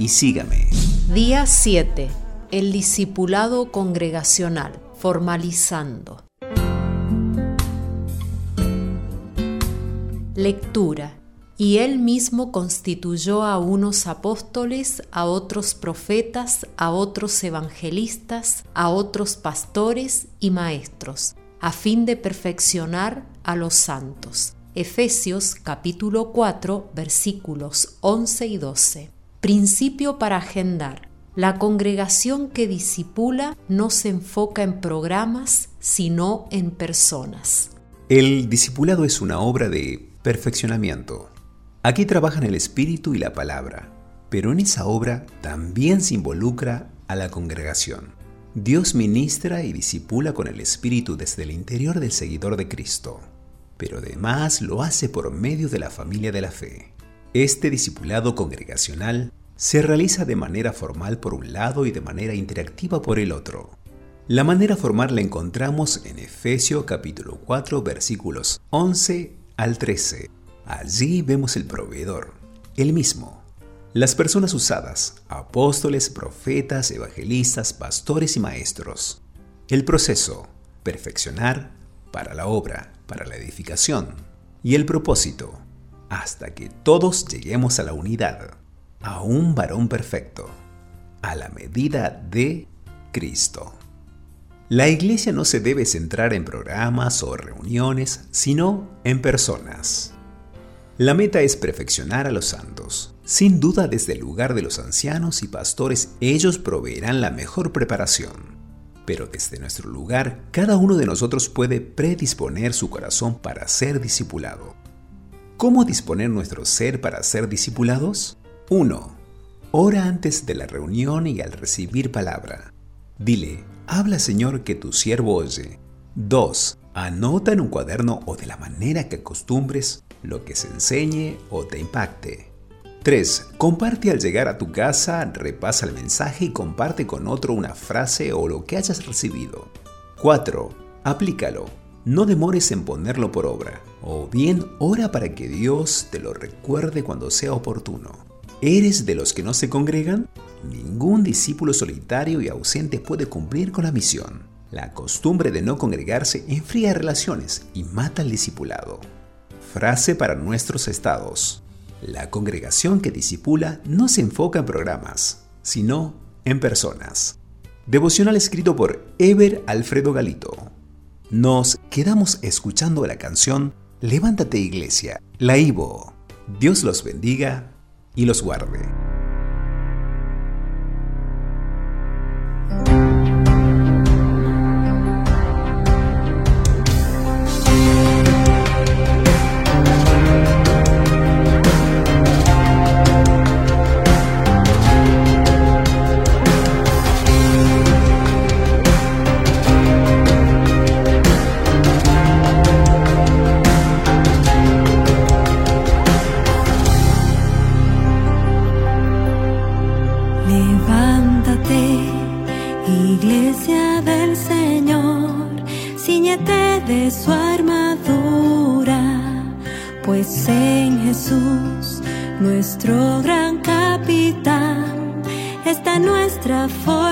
y sígame. Día 7. El discipulado congregacional, formalizando. Lectura. Y él mismo constituyó a unos apóstoles, a otros profetas, a otros evangelistas, a otros pastores y maestros, a fin de perfeccionar a los santos. Efesios capítulo 4 versículos 11 y 12. Principio para agendar. La congregación que disipula no se enfoca en programas, sino en personas. El discipulado es una obra de perfeccionamiento. Aquí trabajan el espíritu y la palabra, pero en esa obra también se involucra a la congregación. Dios ministra y disipula con el espíritu desde el interior del seguidor de Cristo, pero además lo hace por medio de la familia de la fe. Este discipulado congregacional se realiza de manera formal por un lado y de manera interactiva por el otro. La manera formal la encontramos en Efesios capítulo 4 versículos 11 al 13. Allí vemos el proveedor, el mismo. Las personas usadas, apóstoles, profetas, evangelistas, pastores y maestros. El proceso, perfeccionar para la obra, para la edificación. Y el propósito, hasta que todos lleguemos a la unidad, a un varón perfecto, a la medida de Cristo. La iglesia no se debe centrar en programas o reuniones, sino en personas. La meta es perfeccionar a los santos. Sin duda desde el lugar de los ancianos y pastores ellos proveerán la mejor preparación. Pero desde nuestro lugar, cada uno de nosotros puede predisponer su corazón para ser discipulado. ¿Cómo disponer nuestro ser para ser discipulados? 1. Ora antes de la reunión y al recibir palabra. Dile, habla Señor que tu siervo oye. 2. Anota en un cuaderno o de la manera que acostumbres lo que se enseñe o te impacte. 3. Comparte al llegar a tu casa, repasa el mensaje y comparte con otro una frase o lo que hayas recibido. 4. Aplícalo. No demores en ponerlo por obra, o bien ora para que Dios te lo recuerde cuando sea oportuno. ¿Eres de los que no se congregan? Ningún discípulo solitario y ausente puede cumplir con la misión. La costumbre de no congregarse enfría relaciones y mata al discipulado. Frase para nuestros estados. La congregación que disipula no se enfoca en programas, sino en personas. Devocional escrito por Ever Alfredo Galito. Nos quedamos escuchando la canción Levántate Iglesia, la Ivo. Dios los bendiga y los guarde. Su armadura, pues en Jesús, nuestro gran capitán, está nuestra fortaleza.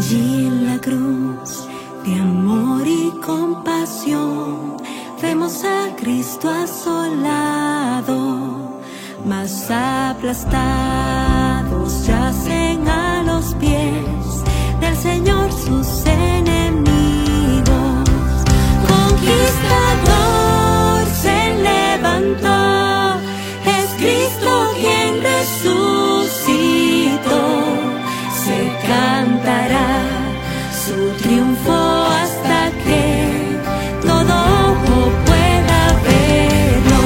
Allí en la cruz de amor y compasión vemos a Cristo asolado, mas aplastados yacen a los pies su triunfo hasta que todo pueda verlo.